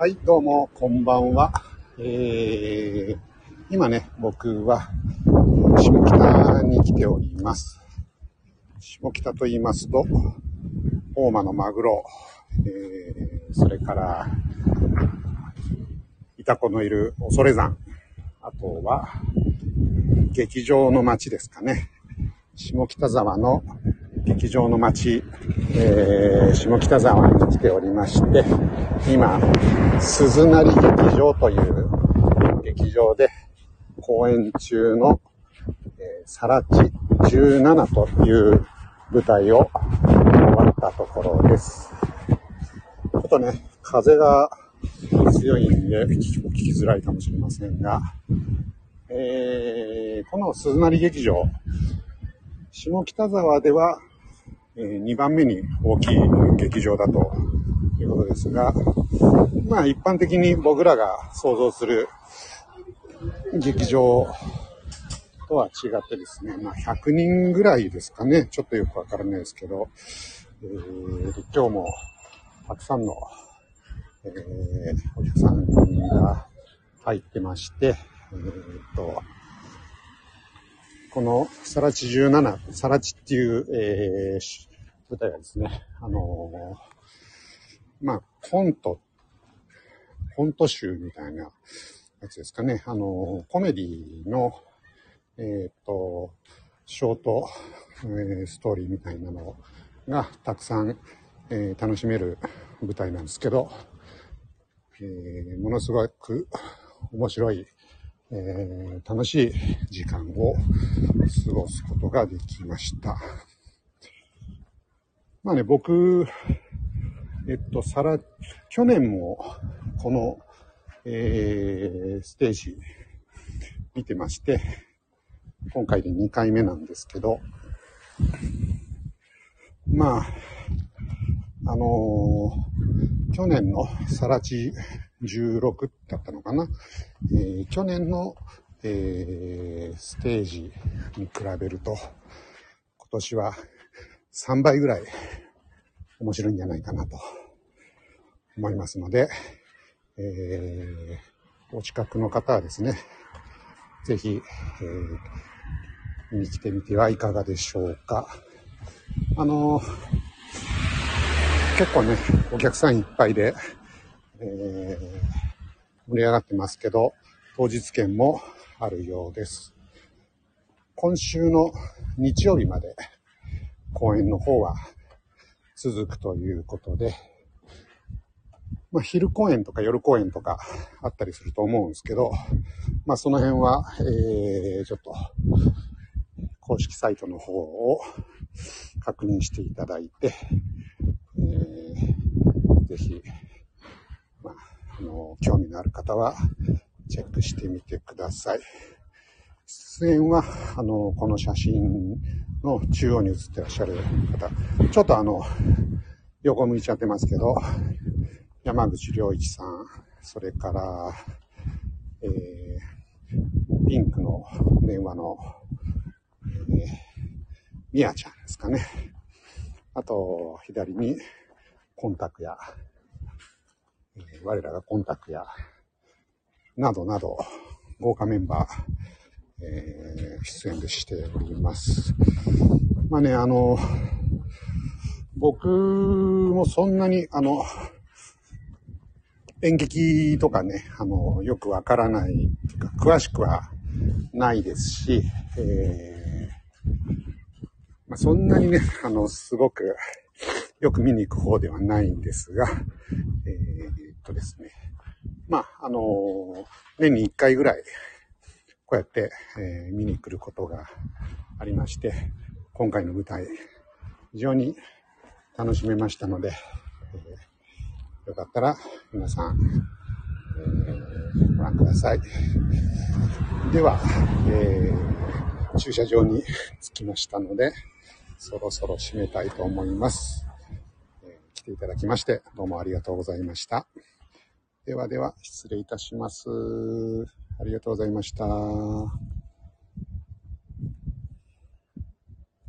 はい、どうも、こんばんは。えー、今ね、僕は、下北に来ております。下北と言いますと、大間のマグロ、えー、それから、イタコのいる恐山、あとは、劇場の街ですかね。下北沢の劇場の街、えー、下北沢に来ておりまして、今、鈴なり劇場という劇場で公演中の、えー、サラチ17という舞台を終わったところです。ちょっとね、風が強いんで聞き聞きづらいかもしれませんが、えー、この鈴なり劇場、下北沢では、2番目に大きい劇場だということですが、まあ一般的に僕らが想像する劇場とは違ってですね、まあ100人ぐらいですかね、ちょっとよくわからないですけど、えー今日もたくさんの、えーお客さんが入ってまして、えーっと、このサラチ17、サラチっていう、えー舞台がですね、あのーまあ、コント、コント集みたいなやつですかね。あのーコメディの、えっと、ショート、えーストーリーみたいなのがたくさん、えー楽しめる舞台なんですけど、えーものすごく面白い、えー楽しい時間を過ごすことができました。まあね、僕、えっと、さら、去年もこの、えーステージ見てまして、今回で2回目なんですけど、まあ、あのー去年のさらち16だったのかな、えー去年の、えーステージに比べると、今年は3倍ぐらい面白いんじゃないかなと思いますので、えーお近くの方はですね、ぜひ、えー見に来てみてはいかがでしょうか。あのー結構ね、お客さんいっぱいで、えー盛り上がってますけど、当日券もあるようです。今週の日曜日まで公演の方は続くということで、まあ、昼公演とか夜公演とかあったりすると思うんですけど、まあ、その辺は、えー、ちょっと、公式サイトの方を確認していただいて、えー、ぜひ、まあ、あの、興味のある方はチェックしてみてください。出演は、あの、この写真の中央に写ってらっしゃる方、ちょっとあの、横向いちゃってますけど、山口良一さん、それから、えー、ピンクの電話の、えー、みやちゃんですかね。あと、左に、コンタクや、我らがコンタクトや、などなど、豪華メンバー、えー出演でしております。まあね、あの、僕もそんなに、あの、演劇とかね、あの、よくわからない、詳しくはないですし、えーまあ、そんなにね、あの、すごくよく見に行く方ではないんですが、えーとですね、まあ、あの、年に1回ぐらい、こうやって、えー見に来ることがありまして、今回の舞台、非常に楽しめましたので、えーよかったら皆さん、えーご覧ください。では、えー駐車場に着きましたので、そろそろ締めたいと思います。えー来ていただきまして、どうもありがとうございました。ではでは、失礼いたします。ありがとうございました。